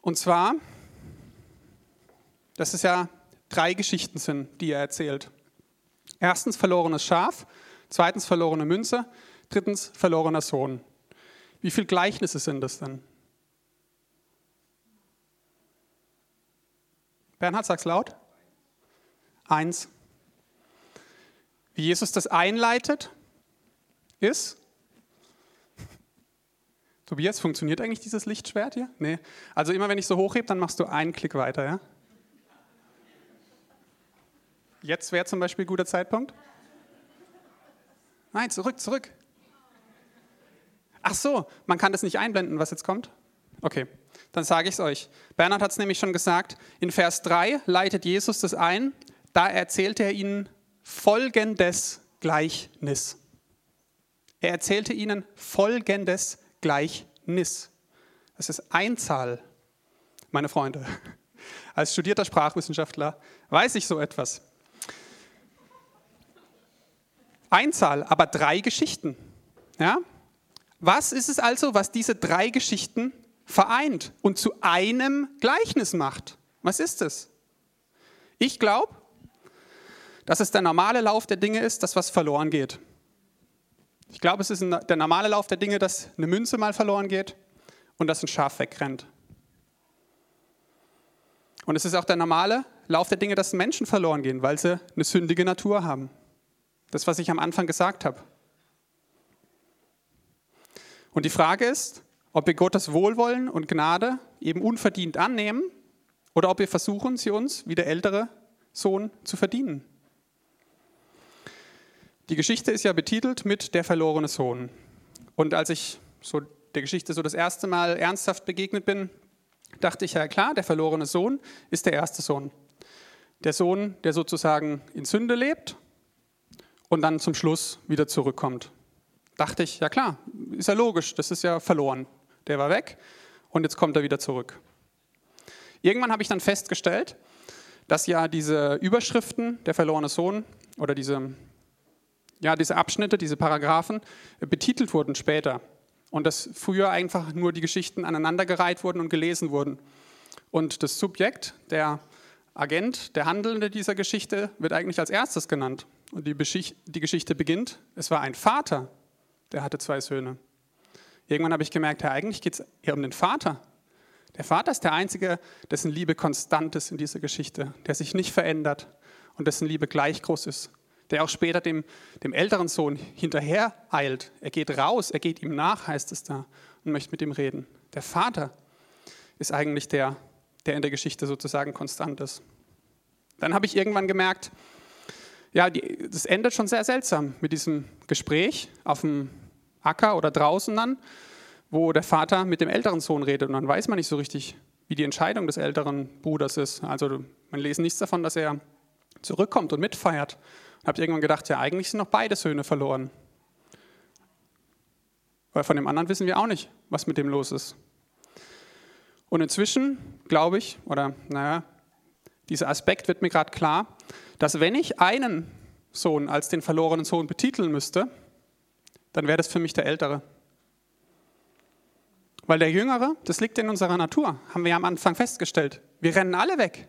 Und zwar dass es ja drei Geschichten sind, die er erzählt. Erstens verlorenes Schaf, zweitens verlorene Münze, drittens verlorener Sohn. Wie viele Gleichnisse sind das denn? Bernhard, sag's laut. Eins. Wie Jesus das einleitet, ist. Tobias, funktioniert eigentlich dieses Lichtschwert hier? Nee. Also immer wenn ich so hochhebe, dann machst du einen Klick weiter, ja? Jetzt wäre zum Beispiel ein guter Zeitpunkt? Nein, zurück, zurück. Ach so, man kann das nicht einblenden, was jetzt kommt? Okay, dann sage ich es euch. Bernhard hat es nämlich schon gesagt. In Vers 3 leitet Jesus das ein. Da erzählte er ihnen folgendes Gleichnis. Er erzählte ihnen folgendes Gleichnis. Das ist Einzahl, meine Freunde. Als studierter Sprachwissenschaftler weiß ich so etwas. Einzahl, aber drei Geschichten. Ja? Was ist es also, was diese drei Geschichten vereint und zu einem Gleichnis macht? Was ist es? Ich glaube, dass es der normale Lauf der Dinge ist, dass was verloren geht. Ich glaube, es ist der normale Lauf der Dinge, dass eine Münze mal verloren geht und dass ein Schaf wegrennt. Und es ist auch der normale Lauf der Dinge, dass Menschen verloren gehen, weil sie eine sündige Natur haben. Das, was ich am Anfang gesagt habe. Und die Frage ist, ob wir Gottes Wohlwollen und Gnade eben unverdient annehmen oder ob wir versuchen, sie uns wie der ältere Sohn zu verdienen. Die Geschichte ist ja betitelt mit Der verlorene Sohn. Und als ich so der Geschichte so das erste Mal ernsthaft begegnet bin, dachte ich, ja klar, der verlorene Sohn ist der erste Sohn. Der Sohn, der sozusagen in Sünde lebt und dann zum Schluss wieder zurückkommt. Dachte ich, ja klar, ist ja logisch, das ist ja verloren. Der war weg und jetzt kommt er wieder zurück. Irgendwann habe ich dann festgestellt, dass ja diese Überschriften, der verlorene Sohn oder diese, ja, diese Abschnitte, diese Paragraphen betitelt wurden später und dass früher einfach nur die Geschichten aneinandergereiht wurden und gelesen wurden. Und das Subjekt, der Agent, der Handelnde dieser Geschichte, wird eigentlich als erstes genannt. Und die, die Geschichte beginnt, es war ein Vater, der hatte zwei Söhne. Irgendwann habe ich gemerkt, ja, eigentlich geht es eher um den Vater. Der Vater ist der Einzige, dessen Liebe konstant ist in dieser Geschichte, der sich nicht verändert und dessen Liebe gleich groß ist der auch später dem, dem älteren Sohn hinterher eilt. Er geht raus, er geht ihm nach, heißt es da, und möchte mit ihm reden. Der Vater ist eigentlich der, der in der Geschichte sozusagen konstant ist. Dann habe ich irgendwann gemerkt, ja, die, das endet schon sehr seltsam mit diesem Gespräch auf dem Acker oder draußen dann, wo der Vater mit dem älteren Sohn redet und dann weiß man nicht so richtig, wie die Entscheidung des älteren Bruders ist. Also man lesen nichts davon, dass er zurückkommt und mitfeiert. Und habe irgendwann gedacht, ja, eigentlich sind noch beide Söhne verloren. Weil von dem anderen wissen wir auch nicht, was mit dem los ist. Und inzwischen glaube ich, oder naja, dieser Aspekt wird mir gerade klar, dass wenn ich einen Sohn als den verlorenen Sohn betiteln müsste, dann wäre das für mich der Ältere. Weil der Jüngere, das liegt in unserer Natur, haben wir ja am Anfang festgestellt. Wir rennen alle weg.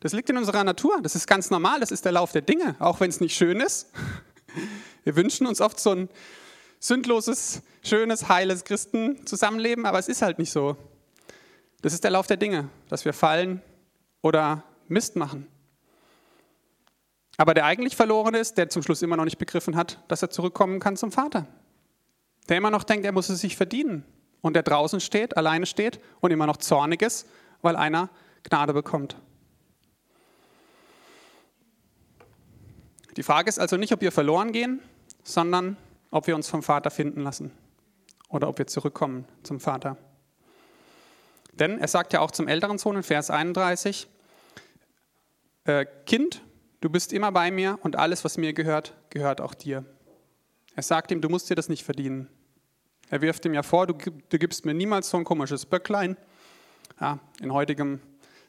Das liegt in unserer Natur. Das ist ganz normal. Das ist der Lauf der Dinge, auch wenn es nicht schön ist. Wir wünschen uns oft so ein sündloses, schönes, heiles Christen-Zusammenleben, aber es ist halt nicht so. Das ist der Lauf der Dinge, dass wir fallen oder Mist machen. Aber der eigentlich Verlorene ist, der zum Schluss immer noch nicht begriffen hat, dass er zurückkommen kann zum Vater. Der immer noch denkt, er muss es sich verdienen. Und der draußen steht, alleine steht und immer noch zornig ist, weil einer Gnade bekommt. Die Frage ist also nicht, ob wir verloren gehen, sondern ob wir uns vom Vater finden lassen oder ob wir zurückkommen zum Vater. Denn er sagt ja auch zum älteren Sohn in Vers 31, äh, Kind, du bist immer bei mir und alles, was mir gehört, gehört auch dir. Er sagt ihm, du musst dir das nicht verdienen. Er wirft ihm ja vor, du, du gibst mir niemals so ein komisches Böcklein. Ja, in heutigem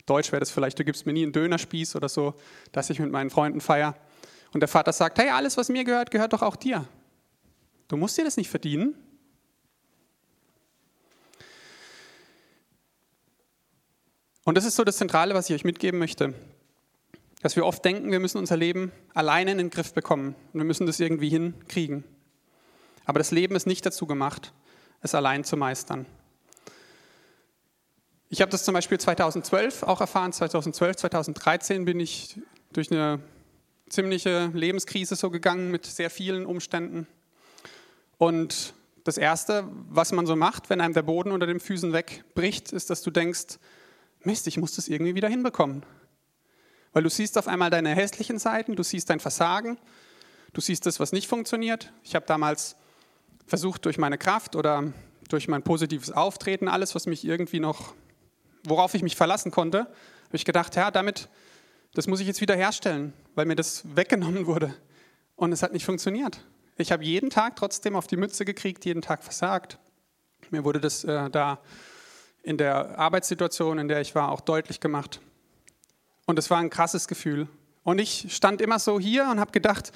Deutsch wäre das vielleicht, du gibst mir nie einen Dönerspieß oder so, dass ich mit meinen Freunden feiere. Und der Vater sagt, hey, alles, was mir gehört, gehört doch auch dir. Du musst dir das nicht verdienen. Und das ist so das Zentrale, was ich euch mitgeben möchte. Dass wir oft denken, wir müssen unser Leben alleine in den Griff bekommen und wir müssen das irgendwie hinkriegen. Aber das Leben ist nicht dazu gemacht, es allein zu meistern. Ich habe das zum Beispiel 2012 auch erfahren. 2012, 2013 bin ich durch eine ziemliche Lebenskrise so gegangen mit sehr vielen Umständen. Und das Erste, was man so macht, wenn einem der Boden unter den Füßen wegbricht, ist, dass du denkst, Mist, ich muss das irgendwie wieder hinbekommen. Weil du siehst auf einmal deine hässlichen Seiten, du siehst dein Versagen, du siehst das, was nicht funktioniert. Ich habe damals versucht, durch meine Kraft oder durch mein positives Auftreten, alles, was mich irgendwie noch, worauf ich mich verlassen konnte, habe ich gedacht, ja, damit das muss ich jetzt wieder herstellen, weil mir das weggenommen wurde. Und es hat nicht funktioniert. Ich habe jeden Tag trotzdem auf die Mütze gekriegt, jeden Tag versagt. Mir wurde das äh, da in der Arbeitssituation, in der ich war, auch deutlich gemacht. Und es war ein krasses Gefühl. Und ich stand immer so hier und habe gedacht,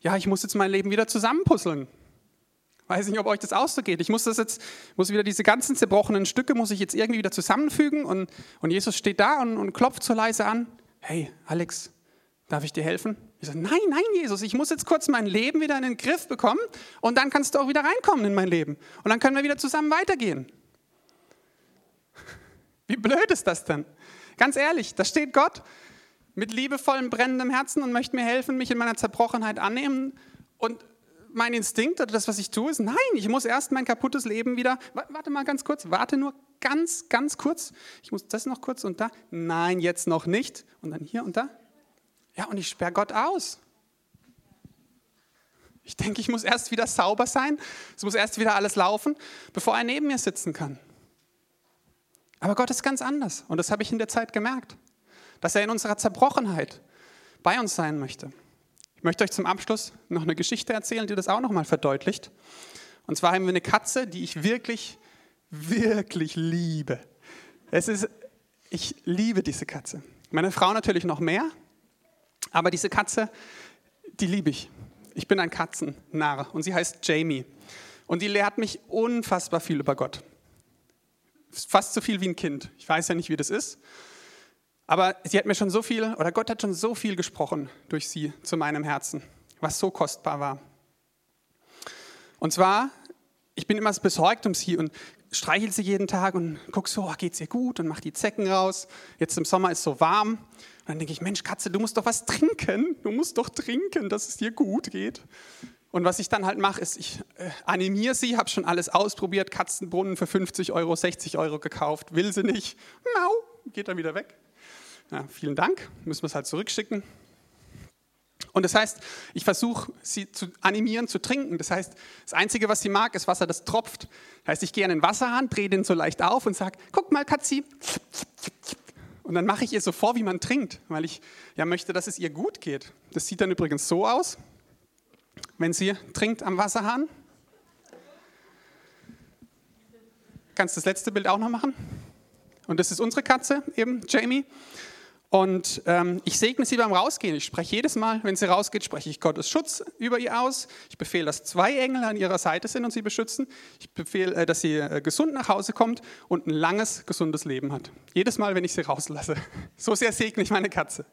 ja, ich muss jetzt mein Leben wieder zusammenpuzzeln. Weiß nicht, ob euch das auch so geht. Ich muss das jetzt, muss wieder diese ganzen zerbrochenen Stücke, muss ich jetzt irgendwie wieder zusammenfügen und, und Jesus steht da und, und klopft so leise an. Hey, Alex, darf ich dir helfen? Ich sage, nein, nein, Jesus, ich muss jetzt kurz mein Leben wieder in den Griff bekommen und dann kannst du auch wieder reinkommen in mein Leben. Und dann können wir wieder zusammen weitergehen. Wie blöd ist das denn? Ganz ehrlich, da steht Gott mit liebevollem, brennendem Herzen und möchte mir helfen, mich in meiner Zerbrochenheit annehmen. Und mein Instinkt oder das, was ich tue, ist, nein, ich muss erst mein kaputtes Leben wieder, warte mal ganz kurz, warte nur ganz, ganz kurz. Ich muss das noch kurz und da. Nein, jetzt noch nicht. Und dann hier und da. Ja, und ich sperre Gott aus. Ich denke, ich muss erst wieder sauber sein. Es muss erst wieder alles laufen, bevor er neben mir sitzen kann. Aber Gott ist ganz anders. Und das habe ich in der Zeit gemerkt dass er in unserer Zerbrochenheit bei uns sein möchte. Ich möchte euch zum Abschluss noch eine Geschichte erzählen, die das auch nochmal verdeutlicht. Und zwar haben wir eine Katze, die ich wirklich, wirklich liebe. Es ist, ich liebe diese Katze. Meine Frau natürlich noch mehr, aber diese Katze, die liebe ich. Ich bin ein Katzennarr und sie heißt Jamie. Und die lehrt mich unfassbar viel über Gott. Fast so viel wie ein Kind. Ich weiß ja nicht, wie das ist. Aber sie hat mir schon so viel, oder Gott hat schon so viel gesprochen durch sie zu meinem Herzen, was so kostbar war. Und zwar, ich bin immer besorgt um sie und streichel sie jeden Tag und gucke so, oh, geht's ihr gut und mach die Zecken raus. Jetzt im Sommer ist so warm. Und dann denke ich, Mensch, Katze, du musst doch was trinken. Du musst doch trinken, dass es dir gut geht. Und was ich dann halt mache, ist, ich äh, animiere sie, habe schon alles ausprobiert, Katzenbrunnen für 50 Euro, 60 Euro gekauft, will sie nicht. Mau, geht dann wieder weg. Ja, vielen Dank, müssen wir es halt zurückschicken. Und das heißt, ich versuche sie zu animieren, zu trinken. Das heißt, das Einzige, was sie mag, ist Wasser, das tropft. Das heißt, ich gehe an den Wasserhahn, drehe den so leicht auf und sage, guck mal, Katzi. Und dann mache ich ihr so vor, wie man trinkt, weil ich ja möchte, dass es ihr gut geht. Das sieht dann übrigens so aus, wenn sie trinkt am Wasserhahn. Kannst das letzte Bild auch noch machen? Und das ist unsere Katze, eben Jamie. Und ähm, ich segne sie beim Rausgehen. Ich spreche jedes Mal, wenn sie rausgeht, spreche ich Gottes Schutz über ihr aus. Ich befehle, dass zwei Engel an ihrer Seite sind und sie beschützen. Ich befehle, äh, dass sie äh, gesund nach Hause kommt und ein langes, gesundes Leben hat. Jedes Mal, wenn ich sie rauslasse. So sehr segne ich meine Katze.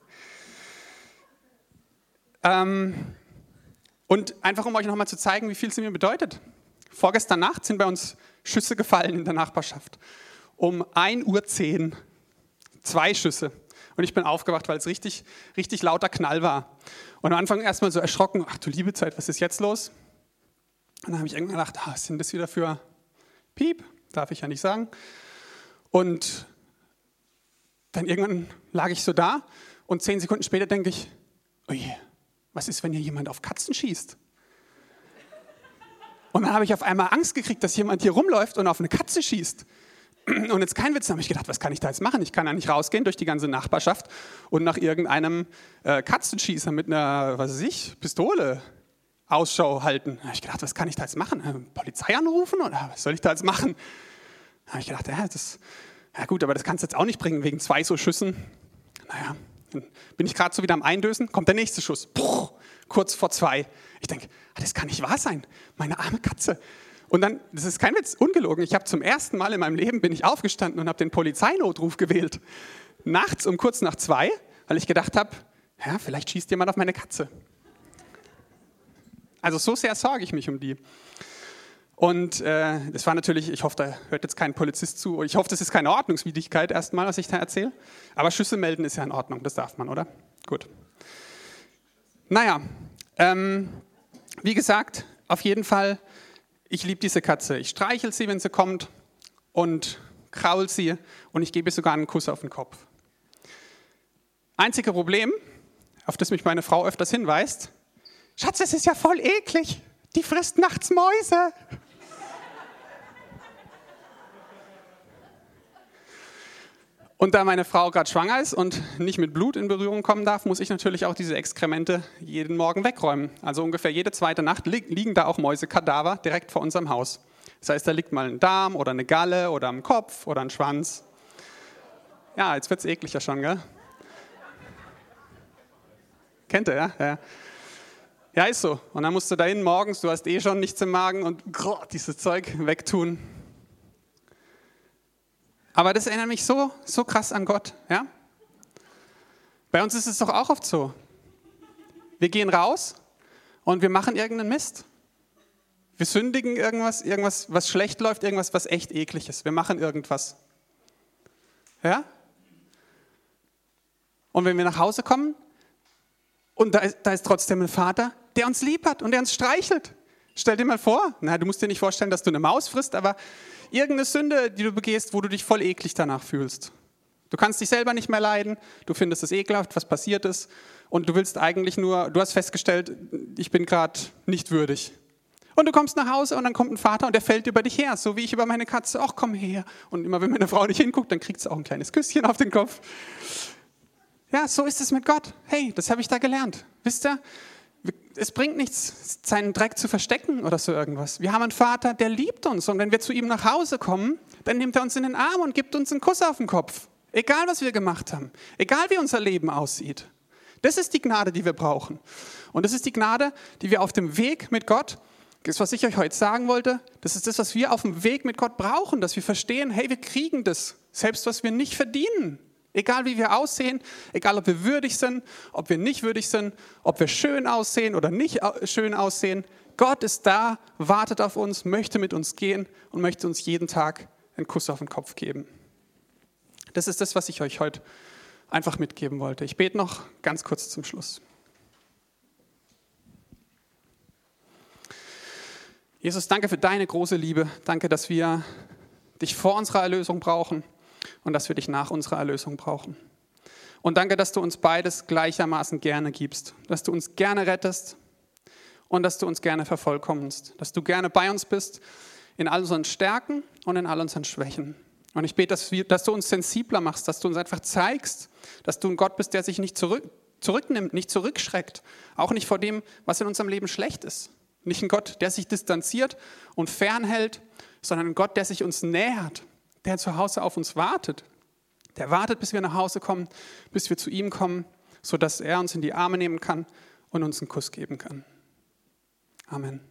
Ähm, und einfach, um euch nochmal zu zeigen, wie viel sie mir bedeutet. Vorgestern Nacht sind bei uns Schüsse gefallen in der Nachbarschaft um 1.10 Uhr zwei Schüsse. Und ich bin aufgewacht, weil es richtig, richtig lauter Knall war. Und am Anfang erstmal so erschrocken, ach du liebe Zeit, was ist jetzt los? Und dann habe ich irgendwann gedacht, ah, was sind das wieder für Piep? Darf ich ja nicht sagen. Und dann irgendwann lag ich so da und zehn Sekunden später denke ich, oje, was ist, wenn hier jemand auf Katzen schießt? Und dann habe ich auf einmal Angst gekriegt, dass jemand hier rumläuft und auf eine Katze schießt. Und jetzt kein Witz, da habe ich gedacht, was kann ich da jetzt machen? Ich kann ja nicht rausgehen durch die ganze Nachbarschaft und nach irgendeinem äh, Katzenschießer mit einer, was weiß ich, Pistole Ausschau halten. Da habe ich gedacht, was kann ich da jetzt machen? Äh, Polizei anrufen oder was soll ich da jetzt machen? Da habe ich gedacht, ja, das, ja gut, aber das kannst du jetzt auch nicht bringen wegen zwei so Schüssen. Naja, bin ich gerade so wieder am Eindösen, kommt der nächste Schuss. Puh, kurz vor zwei. Ich denke, ah, das kann nicht wahr sein. Meine arme Katze. Und dann, das ist kein Witz, ungelogen, ich habe zum ersten Mal in meinem Leben bin ich aufgestanden und habe den Polizeinotruf gewählt. Nachts um kurz nach zwei, weil ich gedacht habe, ja, vielleicht schießt jemand auf meine Katze. Also so sehr sorge ich mich um die. Und äh, das war natürlich, ich hoffe, da hört jetzt kein Polizist zu. Ich hoffe, das ist keine Ordnungswidrigkeit erstmal, was ich da erzähle. Aber Schüsse melden ist ja in Ordnung, das darf man, oder? Gut. Naja, ähm, wie gesagt, auf jeden Fall ich liebe diese Katze. Ich streichel sie, wenn sie kommt und kraul sie und ich gebe ihr sogar einen Kuss auf den Kopf. Einzige Problem, auf das mich meine Frau öfters hinweist, Schatz, es ist ja voll eklig. Die frisst nachts Mäuse. Und da meine Frau gerade schwanger ist und nicht mit Blut in Berührung kommen darf, muss ich natürlich auch diese Exkremente jeden Morgen wegräumen. Also ungefähr jede zweite Nacht liegen da auch Mäusekadaver direkt vor unserem Haus. Das heißt, da liegt mal ein Darm oder eine Galle oder ein Kopf oder ein Schwanz. Ja, jetzt wird es ekliger schon, gell? Kennt ihr, ja? ja. Ja, ist so. Und dann musst du dahin morgens, du hast eh schon nichts im Magen und grrr, dieses Zeug wegtun. Aber das erinnert mich so, so krass an Gott. Ja? Bei uns ist es doch auch oft so. Wir gehen raus und wir machen irgendeinen Mist. Wir sündigen irgendwas, irgendwas, was schlecht läuft, irgendwas, was echt eklig ist. Wir machen irgendwas. Ja? Und wenn wir nach Hause kommen und da ist, da ist trotzdem ein Vater, der uns lieb hat und der uns streichelt. Stell dir mal vor, na, du musst dir nicht vorstellen, dass du eine Maus frisst, aber irgendeine Sünde, die du begehst, wo du dich voll eklig danach fühlst. Du kannst dich selber nicht mehr leiden, du findest es ekelhaft, was passiert ist und du willst eigentlich nur, du hast festgestellt, ich bin gerade nicht würdig. Und du kommst nach Hause und dann kommt ein Vater und der fällt über dich her, so wie ich über meine Katze. Ach, komm her. Und immer wenn meine Frau nicht hinguckt, dann kriegt sie auch ein kleines Küsschen auf den Kopf. Ja, so ist es mit Gott. Hey, das habe ich da gelernt. Wisst ihr, es bringt nichts, seinen Dreck zu verstecken oder so irgendwas. Wir haben einen Vater, der liebt uns. Und wenn wir zu ihm nach Hause kommen, dann nimmt er uns in den Arm und gibt uns einen Kuss auf den Kopf. Egal, was wir gemacht haben. Egal, wie unser Leben aussieht. Das ist die Gnade, die wir brauchen. Und das ist die Gnade, die wir auf dem Weg mit Gott, das, was ich euch heute sagen wollte, das ist das, was wir auf dem Weg mit Gott brauchen, dass wir verstehen, hey, wir kriegen das, selbst was wir nicht verdienen. Egal wie wir aussehen, egal ob wir würdig sind, ob wir nicht würdig sind, ob wir schön aussehen oder nicht schön aussehen, Gott ist da, wartet auf uns, möchte mit uns gehen und möchte uns jeden Tag einen Kuss auf den Kopf geben. Das ist das, was ich euch heute einfach mitgeben wollte. Ich bete noch ganz kurz zum Schluss. Jesus, danke für deine große Liebe. Danke, dass wir dich vor unserer Erlösung brauchen und dass wir dich nach unserer Erlösung brauchen. Und danke, dass du uns beides gleichermaßen gerne gibst, dass du uns gerne rettest und dass du uns gerne vervollkommnest, dass du gerne bei uns bist in all unseren Stärken und in all unseren Schwächen. Und ich bete, dass, wir, dass du uns sensibler machst, dass du uns einfach zeigst, dass du ein Gott bist, der sich nicht zurück, zurücknimmt, nicht zurückschreckt, auch nicht vor dem, was in unserem Leben schlecht ist. Nicht ein Gott, der sich distanziert und fernhält, sondern ein Gott, der sich uns nähert der zu Hause auf uns wartet. Der wartet, bis wir nach Hause kommen, bis wir zu ihm kommen, sodass er uns in die Arme nehmen kann und uns einen Kuss geben kann. Amen.